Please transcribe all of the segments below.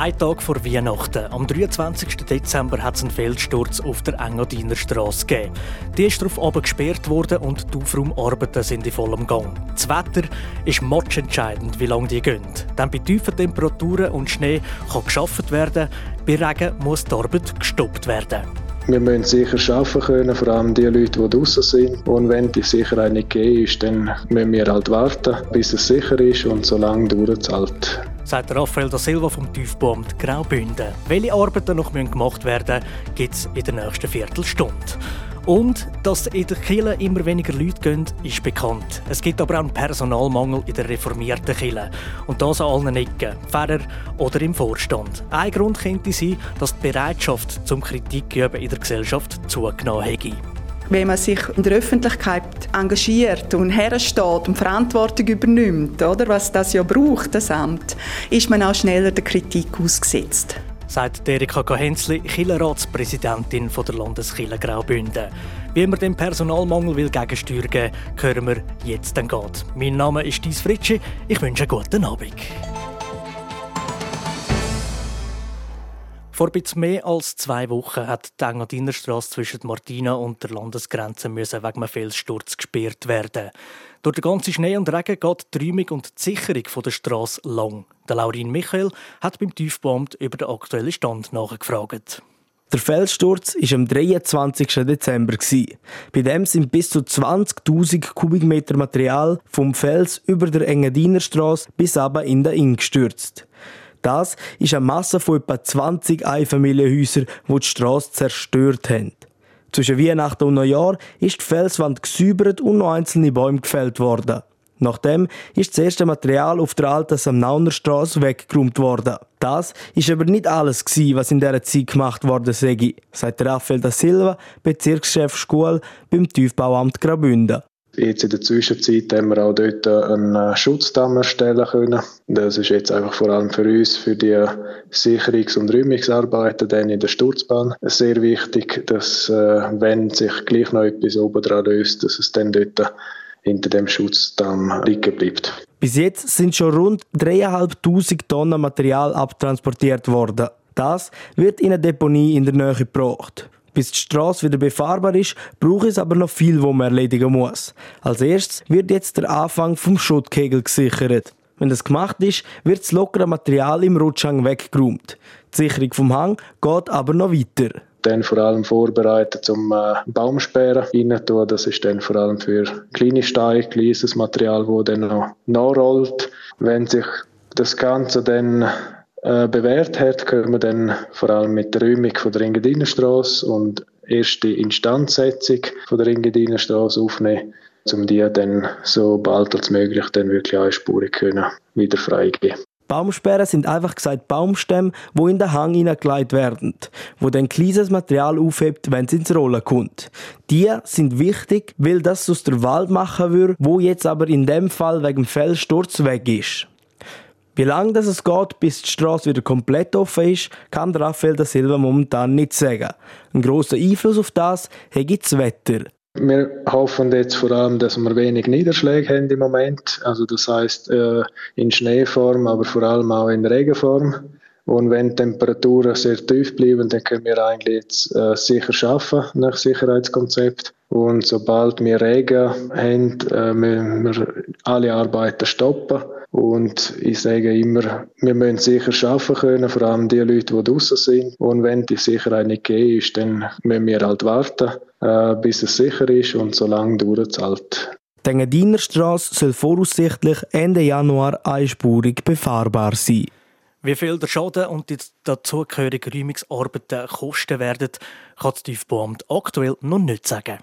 Ein Tag vor Weihnachten, am 23. Dezember, hat es einen Feldsturz auf der Engadiner Straße gegeben. Die ist darauf oben gesperrt worden und die Aufraumarbeiten sind in vollem Gang. Das Wetter ist matchentscheidend, wie lange die gehen. Denn bei tiefen Temperaturen und Schnee kann geschafft werden, bei Regen muss die Arbeit gestoppt werden. Wir müssen sicher arbeiten können, vor allem die Leute, die draußen sind. Und wenn die Sicherheit nicht gegeben ist, dann müssen wir halt warten, bis es sicher ist und so lange dauert es halt sagt Raphael da Silva vom Tiefbauamt Graubünden. Welche Arbeiten noch gemacht werden müssen, gibt es in der nächsten Viertelstunde. Und dass in der Kirche immer weniger Leute gehen, ist bekannt. Es gibt aber auch einen Personalmangel in der reformierten Kirche. Und das an allen Ecken, Pfarrer oder im Vorstand. Ein Grund könnte sein, dass die Bereitschaft zum Kritik in der Gesellschaft zugenommen hätte wenn man sich in der Öffentlichkeit engagiert und hersteht und Verantwortung übernimmt, oder, was das ja braucht, das Amt, ist man auch schneller der Kritik ausgesetzt. Sagt Erika Kahenzli, Killerratspräsidentin der Landeskirche Graubünden. Wie man dem Personalmangel will gegensteuern will, hören wir jetzt dann geht. Mein Name ist Dies Fritschi. Ich wünsche einen guten Abend. Vor etwas mehr als zwei Wochen hat die Engadinerstrasse zwischen Martina und der Landesgrenze müssen wegen einem Felssturz gesperrt werden. Durch den ganzen Schnee und Regen geht die Räumung und die Sicherung der Strasse lang. Der Laurin Michael hat beim Tiefbauamt über den aktuellen Stand nachgefragt. Der Felssturz war am 23. Dezember. Bei dem sind bis zu 20.000 Kubikmeter Material vom Fels über der Engadinerstrasse bis aber in den Inn gestürzt. Das ist eine Masse von etwa 20 Einfamilienhäusern, die die Straße zerstört haben. Zwischen Weihnachten und Neujahr ist die Felswand gesäubert und noch einzelne Bäume gefällt worden. Nachdem ist das erste Material auf der alten Samnauner Straße weggeräumt worden. Das ist aber nicht alles was in dieser Zeit gemacht worden sei, sagt Raphael da Silva, Bezirkschef Schule beim Tiefbauamt Graubünden. Jetzt in der Zwischenzeit haben wir auch dort einen äh, Schutzdamm erstellen können. Das ist jetzt einfach vor allem für uns, für die Sicherungs- und Räumungsarbeiten dann in der Sturzbahn sehr wichtig, dass, äh, wenn sich gleich noch etwas oben dran löst, dass es dann dort hinter dem Schutzdamm liegen bleibt. Bis jetzt sind schon rund 3'500 Tonnen Material abtransportiert worden. Das wird in eine Deponie in der Nähe gebracht. Bis die Straße wieder befahrbar ist, braucht es aber noch viel, wo man erledigen muss. Als erstes wird jetzt der Anfang vom Schuttkegel gesichert. Wenn das gemacht ist, wird das lockere Material im Rutschhang weggeräumt. Die Sicherung vom Hang geht aber noch weiter. Dann vor allem vorbereitet zum äh, Baumsperren rein. Das ist dann vor allem für kleine Steine, kleines Material, das dann noch nachrollt. Wenn sich das Ganze dann äh, bewährt hat, können wir dann vor allem mit der Räumung von der Engadinenstrasse und erste Instandsetzung von der Engadinenstrasse aufnehmen, um die dann so bald als möglich dann wirklich einspurig können wieder freigeben. Baumsperren sind einfach gesagt Baumstämme, wo in den Hang hineingelegt werden, wo dann kleines Material aufhebt, wenn es ins Rollen kommt. Die sind wichtig, weil das aus der Wald machen würde, wo jetzt aber in dem Fall wegen Felssturz weg ist. Wie lange das es geht, bis die Straße wieder komplett offen ist, kann Raphael da Silva momentan nicht sagen. Ein grosser Einfluss auf das hat das Wetter. Wir hoffen jetzt vor allem, dass wir wenig Niederschläge haben im Moment. Also das heißt äh, in Schneeform, aber vor allem auch in Regenform. Und wenn die Temperaturen sehr tief bleiben, dann können wir eigentlich jetzt äh, sicher schaffen nach Sicherheitskonzept. Und sobald wir Regen haben, äh, müssen wir alle Arbeiten stoppen. Und ich sage immer, wir müssen sicher arbeiten können, vor allem die Leute, die draußen sind. Und wenn die Sicherheit nicht gegeben ist, dann müssen wir halt warten, äh, bis es sicher ist und so lange dauert es halt. Die Engadiner-Strasse soll voraussichtlich Ende Januar einspurig befahrbar sein. Wie viel der Schaden und die dazugehörigen Räumungsarbeiten kosten werden, kann das Tiefbauamt aktuell noch nicht sagen.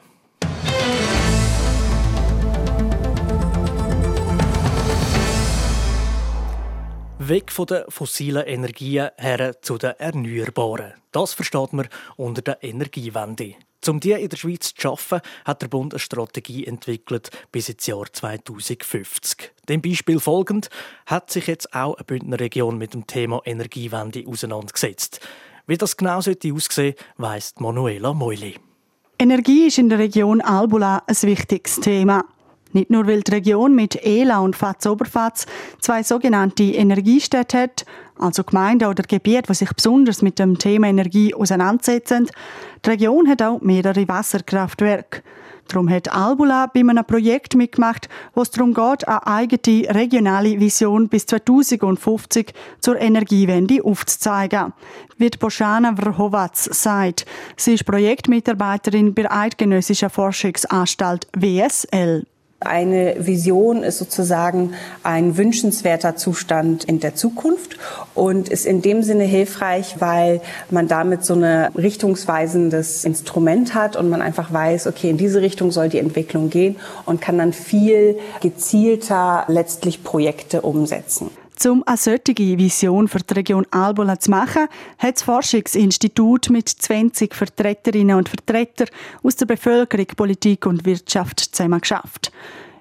Weg von den fossilen Energien her zu den erneuerbaren. Das versteht man unter der Energiewende. Um die in der Schweiz zu schaffen, hat der Bund eine Strategie entwickelt bis ins Jahr 2050. Dem Beispiel folgend hat sich jetzt auch eine Bündner Region mit dem Thema Energiewende auseinandergesetzt. Wie das genau sollte aussehen, weiss Manuela Meuli. Energie ist in der Region Albula ein wichtiges Thema. Nicht nur, weil die Region mit Ela und Fatz-Oberfatz zwei sogenannte Energiestädte hat, also Gemeinden oder Gebiete, die sich besonders mit dem Thema Energie auseinandersetzen. Die Region hat auch mehrere Wasserkraftwerke. Darum hat Albula bei einem Projekt mitgemacht, wo es darum geht, eine eigene regionale Vision bis 2050 zur Energiewende aufzuzeigen. Wie Boschana Vrhovac sagt. Sie ist Projektmitarbeiterin bei der Eidgenössischen Forschungsanstalt WSL. Eine Vision ist sozusagen ein wünschenswerter Zustand in der Zukunft und ist in dem Sinne hilfreich, weil man damit so ein richtungsweisendes Instrument hat und man einfach weiß, okay, in diese Richtung soll die Entwicklung gehen und kann dann viel gezielter letztlich Projekte umsetzen. Um eine solche Vision für die Region Albola zu machen, hat das Forschungsinstitut mit 20 Vertreterinnen und Vertretern aus der Bevölkerung, Politik und Wirtschaft zusammen geschafft.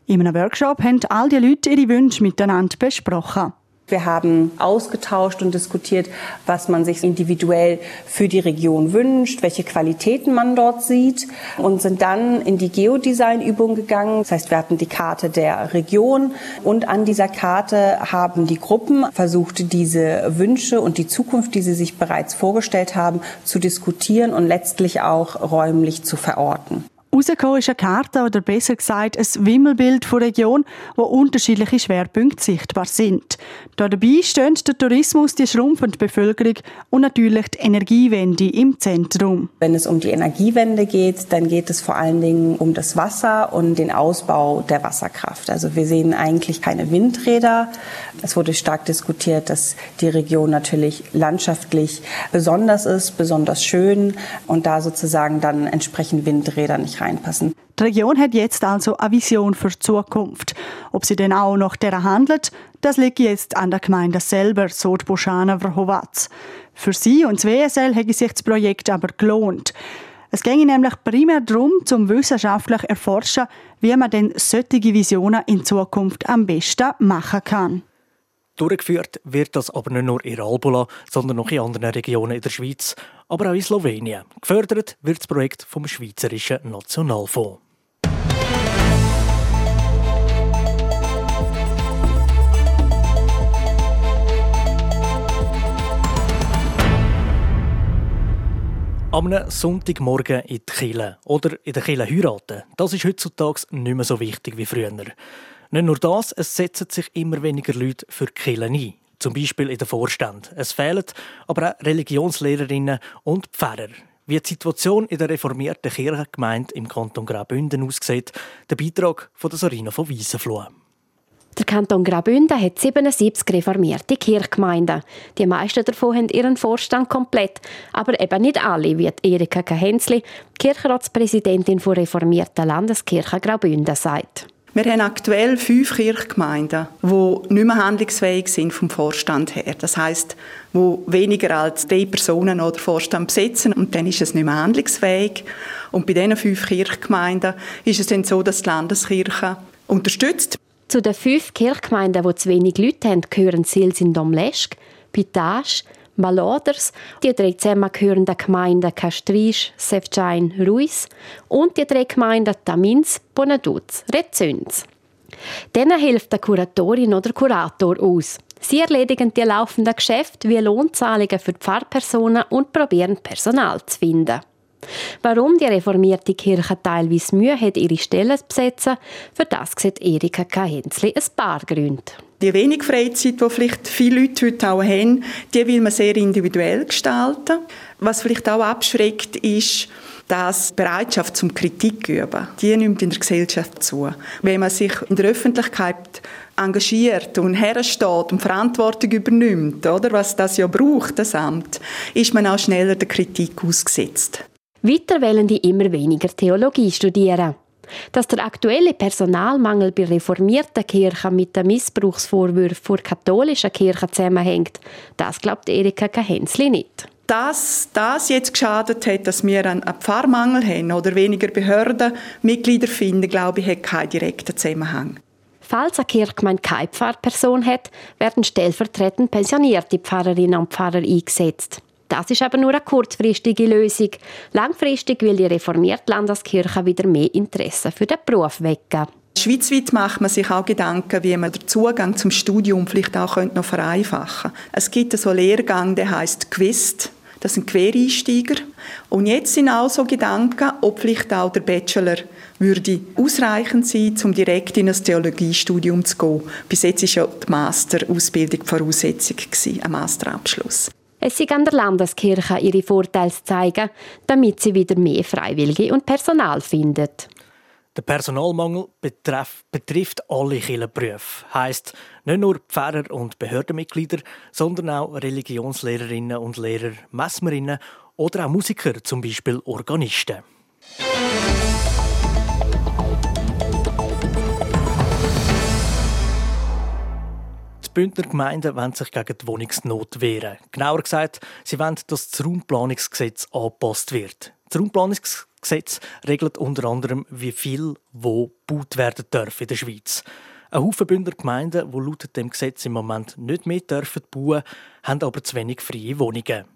In einem Workshop haben all die Leute ihre Wünsche miteinander besprochen. Wir haben ausgetauscht und diskutiert, was man sich individuell für die Region wünscht, welche Qualitäten man dort sieht und sind dann in die Geodesign-Übung gegangen. Das heißt, wir hatten die Karte der Region und an dieser Karte haben die Gruppen versucht, diese Wünsche und die Zukunft, die sie sich bereits vorgestellt haben, zu diskutieren und letztlich auch räumlich zu verorten. Rausgekommen ist eine Karte, oder besser gesagt ein Wimmelbild von Region, wo unterschiedliche Schwerpunkte sichtbar sind. Dabei stehen der Tourismus, die schrumpfende Bevölkerung und natürlich die Energiewende im Zentrum. Wenn es um die Energiewende geht, dann geht es vor allen Dingen um das Wasser und den Ausbau der Wasserkraft. Also wir sehen eigentlich keine Windräder. Es wurde stark diskutiert, dass die Region natürlich landschaftlich besonders ist, besonders schön und da sozusagen dann entsprechend Windräder nicht rein reinpassen. Die Region hat jetzt also eine Vision für die Zukunft. Ob sie denn auch nach der handelt, das liegt jetzt an der Gemeinde selber, so die Boschana Vrhovac. Für sie und das WSL hat sich das Projekt aber gelohnt. Es ging nämlich primär darum, zum wissenschaftlich erforschen, wie man denn solche Visionen in Zukunft am besten machen kann. Durchgeführt wird das aber nicht nur in Albula, sondern auch in anderen Regionen in der Schweiz, aber auch in Slowenien. Gefördert wird das Projekt vom Schweizerischen Nationalfonds. Am Sonntagmorgen in die Kille oder in der Kille heiraten, das ist heutzutage nicht mehr so wichtig wie früher. Nicht nur das, es setzen sich immer weniger Leute für die Kirche ein. Zum Beispiel in den Vorstand. Es fehlen aber auch Religionslehrerinnen und Pfarrer. Wie die Situation in der reformierten Kirchengemeinde im Kanton Graubünden aussieht, der Beitrag von der Sorina von Wiesenfloh. Der Kanton Graubünden hat 77 reformierte Kirchgemeinden. Die meisten davon haben ihren Vorstand komplett, aber eben nicht alle, wie Erika Kahenzli, Kirchenratspräsidentin der reformierten Landeskirche Graubünden, sagt. Wir haben aktuell fünf Kirchgemeinden, die nicht mehr handlungsfähig sind vom Vorstand her. Das heißt, wo weniger als drei Personen oder Vorstand besetzen und dann ist es nicht mehr handlungsfähig. Und bei diesen fünf Kirchgemeinden ist es dann so, dass die Landeskirche unterstützt. Zu den fünf Kirchgemeinden, die zu wenig Leute haben, gehören Sils in Domleschg, Pitage, Maloders, die drei zusammengehörenden Gemeinden Castrisch, Sevjain, Ruiz und die drei Gemeinden Tamins, Bonaduz, Rezüns. Denen hilft der Kuratorin oder Kurator aus. Sie erledigen die laufenden Geschäfte wie Lohnzahlungen für Pfarrpersonen und probieren Personal zu finden. Warum die reformierte Kirche teilweise Mühe hat, ihre Stellen zu besetzen, für das sieht Erika Kahenzli ein paar Gründe. Die wenig Freizeit, die vielleicht viele Leute heute auch haben, die will man sehr individuell gestalten. Was vielleicht auch abschreckt, ist, dass Bereitschaft zum Kritik üben, die nimmt in der Gesellschaft zu. Wenn man sich in der Öffentlichkeit engagiert und hersteht und Verantwortung übernimmt, oder, was das ja braucht, das Amt, ist man auch schneller der Kritik ausgesetzt. Weiter wollen die immer weniger Theologie studieren. Dass der aktuelle Personalmangel bei reformierten Kirchen mit den Missbrauchsvorwürfen vor katholischen Kirchen zusammenhängt, das glaubt Erika Kahensli nicht. Dass das jetzt geschadet hat, dass wir einen Pfarrmangel haben oder weniger Behördenmitglieder finden, glaube ich, hat keinen direkten Zusammenhang. Falls eine Kirchgemeinde keine Pfarrperson hat, werden stellvertretend pensionierte Pfarrerinnen und Pfarrer eingesetzt. Das ist aber nur eine kurzfristige Lösung. Langfristig will die reformierte Landeskirche wieder mehr Interesse für den Beruf wecken. Schweizweit macht man sich auch Gedanken, wie man den Zugang zum Studium vielleicht auch noch vereinfachen könnte. Es gibt so einen Lehrgang, der heißt Quist. Das sind Quereinsteiger. Und jetzt sind auch so Gedanken, ob vielleicht auch der Bachelor würde ausreichend sein, um direkt in ein Theologiestudium zu gehen. Bis jetzt war ja die Masterausbildung die Voraussetzung, ein Masterabschluss. Es ist an der Landeskirche, ihre Vorteile zu zeigen, damit sie wieder mehr Freiwillige und Personal findet. Der Personalmangel betreff, betrifft alle Kirchenberufe. Heißt nicht nur Pfarrer und Behördenmitglieder, sondern auch Religionslehrerinnen und Lehrer, Messmerinnen oder auch Musiker, zum Beispiel Organisten. Bündner Gemeinden wollen sich gegen die Wohnungsnot wehren. Genauer gesagt, sie wollen, dass das Raumplanungsgesetz angepasst wird. Das Raumplanungsgesetz regelt unter anderem, wie viel wo gebaut werden darf in der Schweiz. Ein Haufen Bündner Gemeinden, die laut dem Gesetz im Moment nicht mehr dürfen bauen, haben aber zu wenig freie Wohnungen.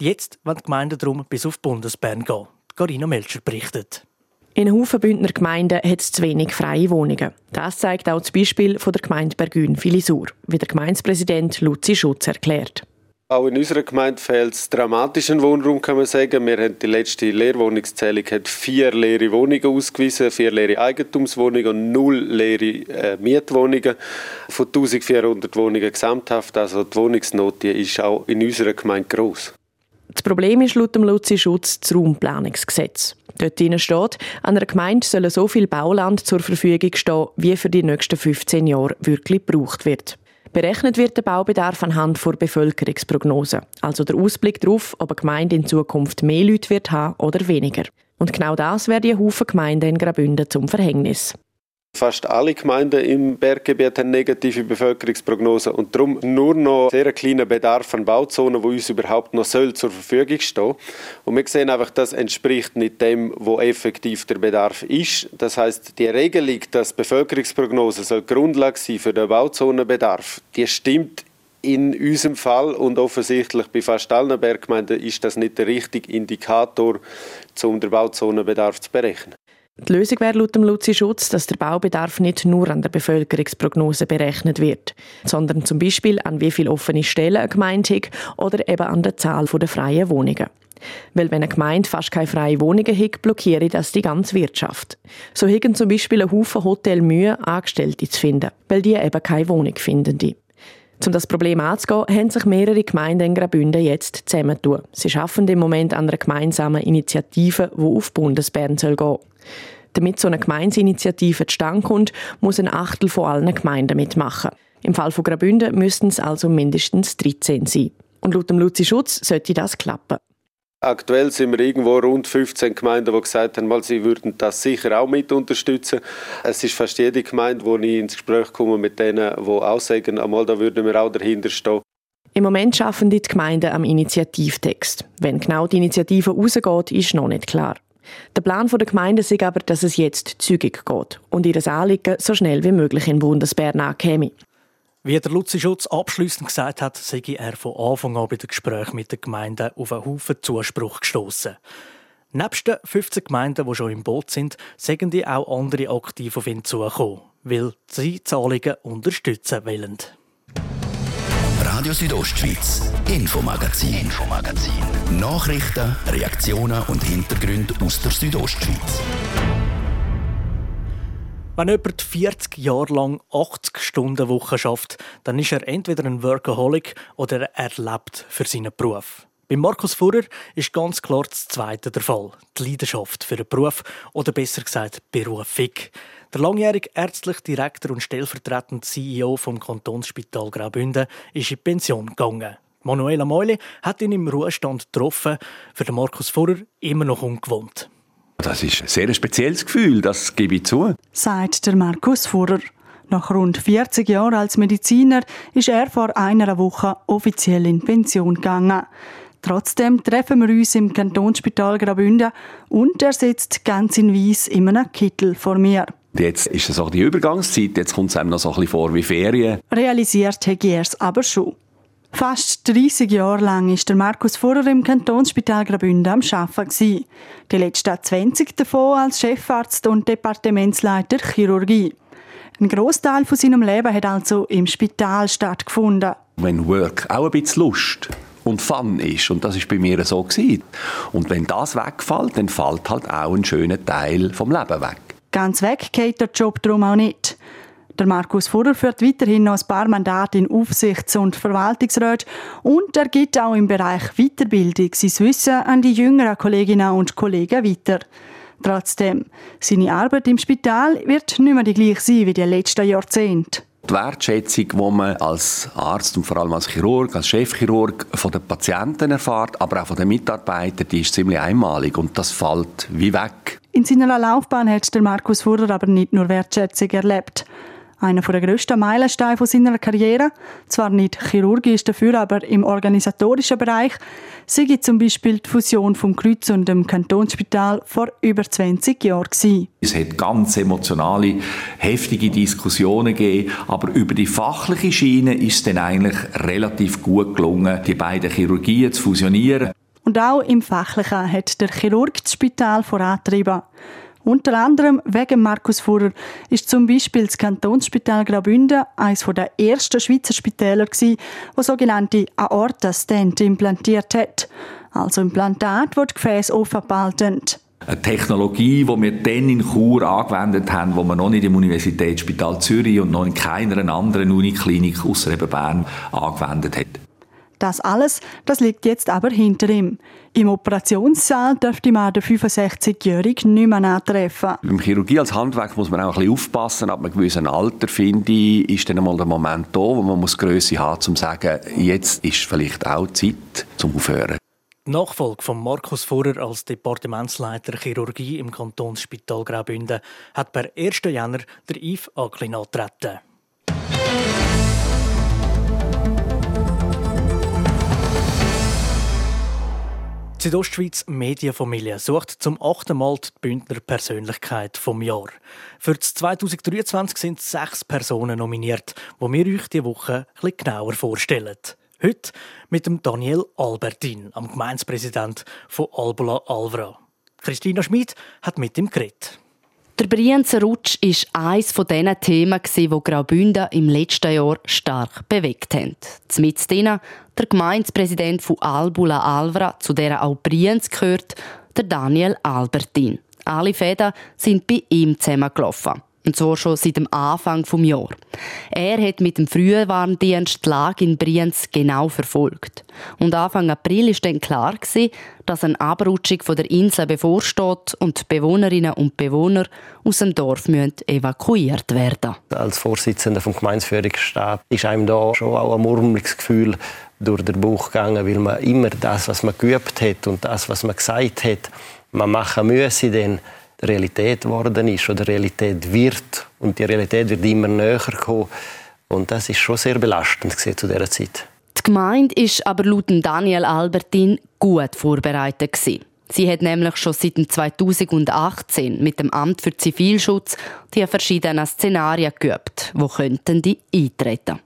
Jetzt wollen die Gemeinden darum bis auf Bundesbern gehen. Carina Melcher berichtet. In Haufen Bündner Gemeinden hat es zu wenig freie Wohnungen. Das zeigt auch das Beispiel von der Gemeinde Bergün-Filisur, wie der Gemeindepräsident Luzi Schutz erklärt. Auch in unserer Gemeinde fehlt es dramatischen Wohnraum, kann man sagen. Wir haben die letzte Leerwohnungszählung hat vier leere Wohnungen ausgewiesen, vier leere Eigentumswohnungen und null leere äh, Mietwohnungen von 1400 Wohnungen gesamthaft. Also die Wohnungsnot ist auch in unserer Gemeinde groß. Das Problem ist laut dem Luzi Schutz das Raumplanungsgesetz. Dort steht, an einer Gemeinde soll so viel Bauland zur Verfügung stehen, wie für die nächsten 15 Jahre wirklich gebraucht wird. Berechnet wird der Baubedarf anhand der Bevölkerungsprognose, also der Ausblick darauf, ob eine Gemeinde in Zukunft mehr Leute wird haben oder weniger. Und genau das werden ein Haufen Gemeinden in Graubünden zum Verhängnis. Fast alle Gemeinden im Berggebiet haben negative Bevölkerungsprognosen und darum nur noch sehr kleiner Bedarf an Bauzonen, wo uns überhaupt noch soll zur Verfügung stehen. Und wir sehen einfach, das entspricht nicht dem, wo effektiv der Bedarf ist. Das heißt, die Regelung, dass Bevölkerungsprognose soll Grundlage sein für den Bauzonenbedarf, die stimmt in unserem Fall und offensichtlich bei fast allen Berggemeinden ist das nicht der richtige Indikator, um den Bauzonenbedarf zu berechnen. Die Lösung wäre laut dem Luzi Schutz, dass der Baubedarf nicht nur an der Bevölkerungsprognose berechnet wird, sondern zum Beispiel an wie viele offene Stellen eine Gemeinde hat oder eben an der Zahl der freien Wohnungen. Weil wenn eine Gemeinde fast keine freien Wohnungen hat, blockiere das die ganze Wirtschaft. So haben zum Beispiel ein Haufen Hotel Mühe, Angestellte zu finden, weil die eben keine Wohnung finden. Um das Problem anzugehen, haben sich mehrere Gemeinden in Graubünden jetzt zusammentun. Sie arbeiten im Moment an einer gemeinsamen Initiative, die auf Bundesbern gehen soll. Damit so eine Gemeinsinitiative zustande kommt, muss ein Achtel von allen Gemeinden mitmachen. Im Fall von Graubünden müssten es also mindestens 13 sein. Und laut dem Luzi Schutz sollte das klappen. Aktuell sind wir irgendwo rund 15 Gemeinden, die gesagt haben, mal, sie würden das sicher auch mit unterstützen. Es ist fast jede Gemeinde, wo ich ins Gespräch komme mit denen, die auch sagen, einmal, da würden wir auch dahinter stehen. Im Moment arbeiten die Gemeinden am Initiativtext. Wenn genau die Initiative rausgeht, ist noch nicht klar. Der Plan der Gemeinde ist aber, dass es jetzt zügig geht und ihr Anliegen so schnell wie möglich in Bundesbern ankäme. Wie der Luzi Schutz abschließend gesagt hat, sei er von Anfang an bei den Gesprächen mit den Gemeinden auf einen Haufen Zuspruch gestoßen. Nebst den 15 Gemeinden, die schon im Boot sind, sagen die auch andere aktiv auf ihn zugekommen, weil sie Anliegen unterstützen wollen. Radio Südostschweiz, Infomagazin, Infomagazin. Nachrichten, Reaktionen und Hintergründe aus der Südostschweiz. Wenn jemand 40 Jahre lang 80 Stunden Woche schafft, dann ist er entweder ein Workaholic oder er lebt für seinen Beruf. Bei Markus Furrer ist ganz klar das Zweite der Fall. Die Leidenschaft für einen Beruf oder besser gesagt Berufung. Der langjährige ärztliche Direktor und stellvertretende CEO vom Kantonsspital Graubünden ist in Pension gegangen. Manuela Meule hat ihn im Ruhestand getroffen, für den Markus Furrer immer noch ungewohnt. Das ist ein sehr spezielles Gefühl, das gebe ich zu. Sagt der Markus Furrer. Nach rund 40 Jahren als Mediziner ist er vor einer Woche offiziell in Pension gegangen. Trotzdem treffen wir uns im Kantonsspital Graubünden und er sitzt ganz in Weiss in einem Kittel vor mir. Jetzt ist es auch die Übergangszeit, jetzt kommt es einem noch so ein bisschen vor wie Ferien. Realisiert hat er es aber schon. Fast 30 Jahre lang ist der Markus Furrer im Kantonsspital Graubünden am Arbeiten. Die letzten 20 davon als Chefarzt und Departementsleiter Chirurgie. Ein Großteil von seinem Leben hat also im Spital stattgefunden. Wenn Work auch ein bisschen Lust und Fun ist. Und das ist bei mir so gewesen. Und wenn das wegfällt, dann fällt halt auch ein schöner Teil vom Leben weg. Ganz weg geht der Job darum auch nicht. Der Markus Furrer führt weiterhin noch ein paar Mandate in Aufsichts- und Verwaltungsrat und er gibt auch im Bereich Weiterbildung sein Wissen an die jüngeren Kolleginnen und Kollegen weiter. Trotzdem, seine Arbeit im Spital wird nicht mehr die gleiche sein wie die letzten Jahrzehnte. Die Wertschätzung, die man als Arzt und vor allem als Chirurg, als Chefchirurg von den Patienten erfährt, aber auch von den Mitarbeitern, die ist ziemlich einmalig und das fällt wie weg. In seiner Laufbahn hat der Markus Furrer aber nicht nur Wertschätzung erlebt. Einer der grössten Meilensteine seiner Karriere, zwar nicht chirurgisch dafür, aber im organisatorischen Bereich, sei zum Beispiel die Fusion vom Kreuz und dem Kantonsspital vor über 20 Jahren gewesen. Es hat ganz emotionale, heftige Diskussionen gegeben, aber über die fachliche Schiene ist es dann eigentlich relativ gut gelungen, die beiden Chirurgien zu fusionieren. Und auch im Fachlichen hat der Chirurg das Spital vorantrieben. Unter anderem wegen Markus Furrer ist zum Beispiel das Kantonsspital Graubünden eines der ersten Schweizer Spitäler wo sogenannte Aorta-Stent implantiert hat. Also Implantat, wo die Gefäße offen behalten. Eine Technologie, die wir dann in Chur angewendet haben, die man noch nicht im Universitätsspital Zürich und noch in keiner anderen Uniklinik außer Bern angewendet hat. Das alles, das liegt jetzt aber hinter ihm. Im Operationssaal dürfte man den 65-Jährigen nicht mehr antreffen. Im Chirurgie als Handwerk muss man auch ein bisschen aufpassen. Ab einem gewissen Alter, finde ich, ist dann einmal der Moment da, wo man muss Größe haben, um zu sagen, jetzt ist vielleicht auch Zeit zum Aufhören. Die Nachfolge von Markus Furrer als Departementsleiter Chirurgie im Kantonsspital Graubünden hat per 1. Jänner der Yves antreten. Südostschweiz Medienfamilie sucht zum achten Mal die Bündner Persönlichkeit vom Jahr. Für das 2023 sind sechs Personen nominiert, die wir euch diese Woche etwas genauer vorstellen. Heute mit dem Daniel Albertin, am Gemeindepräsident von Albula Alvra. Christina Schmid hat mit ihm geredet. Der Brienzer Rutsch war eines von diesen Themen, die Graubünden im letzten Jahr stark bewegt haben. Mit denen der Gemeindepräsident von Albula Alvra, zu der auch Brienz gehört, der Daniel Albertin. Alle Fäden sind bei ihm zusammengelaufen. Und zwar schon seit dem Anfang des Jahres. Er hat mit dem Frühwarndienst die Lage in Brienz genau verfolgt. Und Anfang April war dann klar, dass eine Abrutschung von der Insel bevorsteht und die Bewohnerinnen und Bewohner aus dem Dorf müssen evakuiert werden Als Vorsitzender des Gemeindeführungsstabs ist einem da schon auch ein murmeliges Gefühl durch den Bauch gegangen, weil man immer das, was man geübt hat und das, was man gesagt hat, man machen müsse, dann Realität geworden ist oder Realität wird. Und die Realität wird immer näher kommen. Und das ist schon sehr belastend zu dieser Zeit. Die Gemeinde ist aber laut Daniel Albertin gut vorbereitet. Sie hat nämlich schon seit 2018 mit dem Amt für Zivilschutz die verschiedenen Szenarien geübt, wo könnten die eintreten.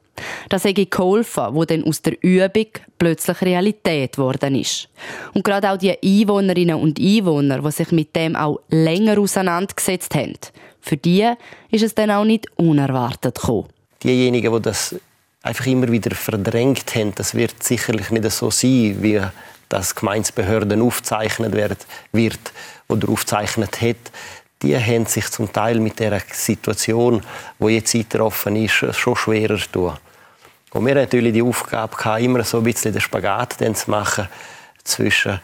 Das hätte geholfen, wo dann aus der Übung plötzlich Realität geworden ist. Und gerade auch die Einwohnerinnen und Einwohner, die sich mit dem auch länger auseinandergesetzt haben, für die ist es dann auch nicht unerwartet gekommen. Diejenigen, die das einfach immer wieder verdrängt haben, das wird sicherlich nicht so sein, wie das Gemeinsbehörden aufzeichnet wird oder aufzeichnet hat die haben sich zum Teil mit der Situation, wo jetzt eingetroffen ist, schon schwerer tun. Und wir hatten natürlich die Aufgabe, immer so ein bisschen den Spagat zu machen zwischen,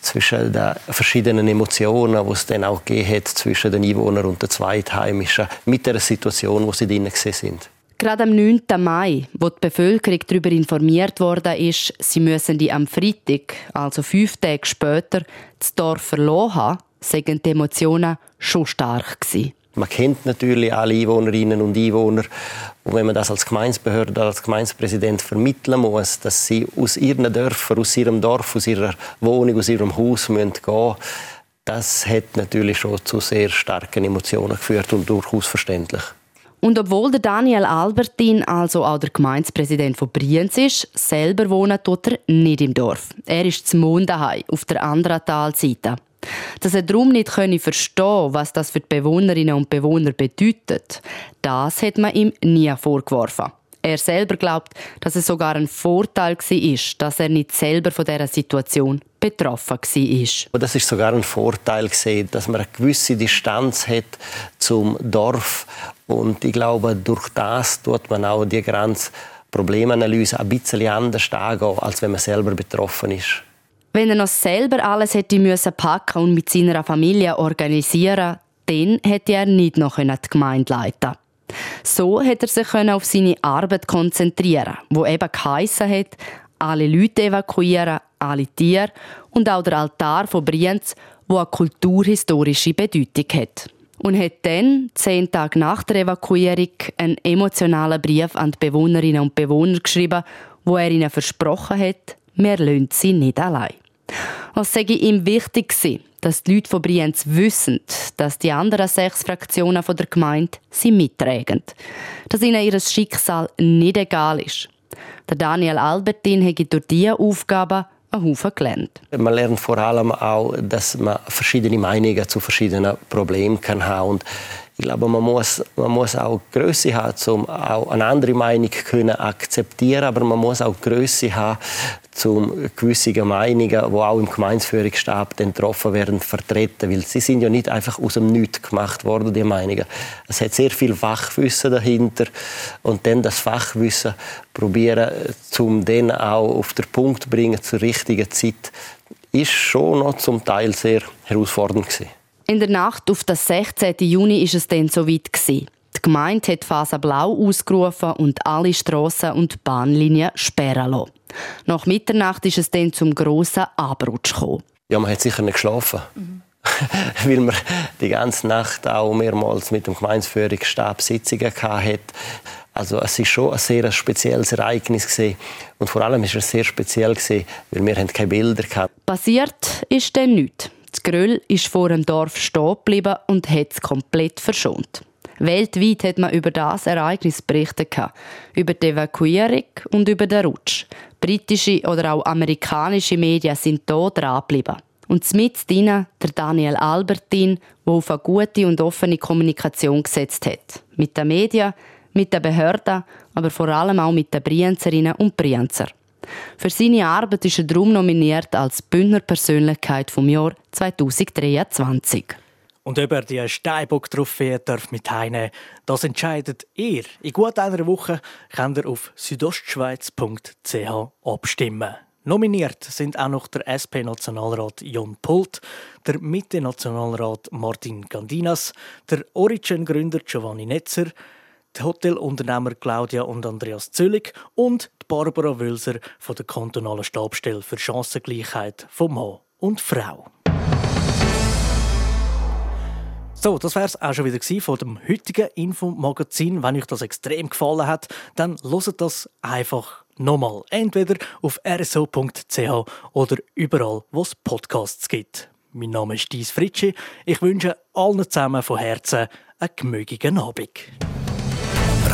zwischen den verschiedenen Emotionen, die es dann auch gegeben hat zwischen den Einwohnern und den Zweitheimischen, mit der Situation, wo sie drinnen sind. Gerade am 9. Mai, wo die Bevölkerung darüber informiert worden ist, sie müssen die am Freitag, also fünf Tage später, das Dorf verloren haben, seien die Emotionen schon stark gewesen. Man kennt natürlich alle Einwohnerinnen und Einwohner. Und wenn man das als Gemeindebehörde, als Gemeindepräsident vermitteln muss, dass sie aus ihren Dörfern, aus ihrem Dorf, aus ihrer Wohnung, aus ihrem Haus gehen müssen, das hat natürlich schon zu sehr starken Emotionen geführt und durchaus verständlich. Und obwohl der Daniel Albertin, also auch der Gemeindepräsident von Brienz ist, selber wohnt tut er nicht im Dorf. Er ist zum Mondaheim auf der anderen Talseite. Dass er darum nicht verstehen was das für die Bewohnerinnen und Bewohner bedeutet, das hat man ihm nie vorgeworfen. Er selber glaubt, dass es sogar ein Vorteil war, dass er nicht selber von dieser Situation betroffen war. Das ist sogar ein Vorteil, dass man eine gewisse Distanz hat zum Dorf. Und ich glaube, durch das tut man auch die ganze Problemanalyse ein bisschen anders angehen, als wenn man selber betroffen ist. Wenn er noch selber alles hätte müssen packen und mit seiner Familie organisieren, dann hätte er nicht noch die Gemeinde leiten so hat er sich auf seine Arbeit konzentrieren, wo eben geheissen hat, alle Leute evakuieren, alle Tiere und auch der Altar von Brienz, wo eine kulturhistorische Bedeutung hat. Und hat dann, zehn Tage nach der Evakuierung, einen emotionalen Brief an die Bewohnerinnen und Bewohner geschrieben, wo er ihnen versprochen hat, wir lassen sie nicht allein. Was sage ich ihm wichtig war, dass die Leute von Brienz wissen, dass die anderen sechs Fraktionen der Gemeinde sie mittragen. Dass ihnen ihr Schicksal nicht egal ist. Der Daniel Albertin hat durch diese Aufgabe einen Haufen gelernt. Man lernt vor allem auch, dass man verschiedene Meinungen zu verschiedenen Problemen kann haben. Und ich glaube, man muss, man muss auch Größe haben, um auch eine andere Meinung können akzeptieren, aber man muss auch Größe haben, um gewisse Meinungen, die auch im Gemeinsführungsstab getroffen werden, vertreten, weil sie sind ja nicht einfach aus dem Nichts gemacht worden, die Meinungen. Es hat sehr viel Fachwissen dahinter und dann das Fachwissen probieren, um dann auch auf den Punkt zu bringen zur richtigen Zeit, ist schon noch zum Teil sehr herausfordernd gewesen. In der Nacht auf den 16. Juni ist es dann soweit gewesen. Die Gemeinde hat Phase Blau ausgerufen und alle Strassen und Bahnlinien sperren lassen. Nach Mitternacht ist es dann zum grossen Abrutsch gekommen. Ja, man hat sicher nicht geschlafen. Mhm. weil man die ganze Nacht auch mehrmals mit dem Gemeindeführungsstab Sitzungen hatte. Also es ist schon ein sehr spezielles Ereignis gewesen. und vor allem ist es sehr speziell gewesen, weil wir keine Bilder hatten. Passiert ist dann nichts. Das Gröll ist vor dem Dorf stehen geblieben und hat es komplett verschont. Weltweit hat man über das Ereignis berichtet. Über die Evakuierung und über den Rutsch. Britische oder auch amerikanische Medien sind hier dran geblieben. Und mit drinnen der Daniel Albertin, der auf eine gute und offene Kommunikation gesetzt hat. Mit den Medien, mit den Behörden, aber vor allem auch mit den Brienzerinnen und Brienzer. Für seine Arbeit ist er darum nominiert als Bündner Persönlichkeit vom Jahr 2023. Und ob er die Steinbock-Trophäe mit heimnehmen das entscheidet ihr. In gut einer Woche könnt ihr auf südostschweiz.ch abstimmen. Nominiert sind auch noch der SP-Nationalrat Jon Pult, der Mitte-Nationalrat Martin Gandinas, der Origin-Gründer Giovanni Netzer, die Hotelunternehmer Claudia und Andreas Züllig und die Barbara Wülser von der kantonalen Stabstelle für Chancengleichheit von Mann und Frau. So, das wäre es auch schon wieder von dem heutigen Infomagazin. Wenn euch das extrem gefallen hat, dann loset das einfach nochmal. Entweder auf rso.ch oder überall, wo es Podcasts gibt. Mein Name ist Dies Fritschi. Ich wünsche allen zusammen von Herzen einen gemögigen Abend.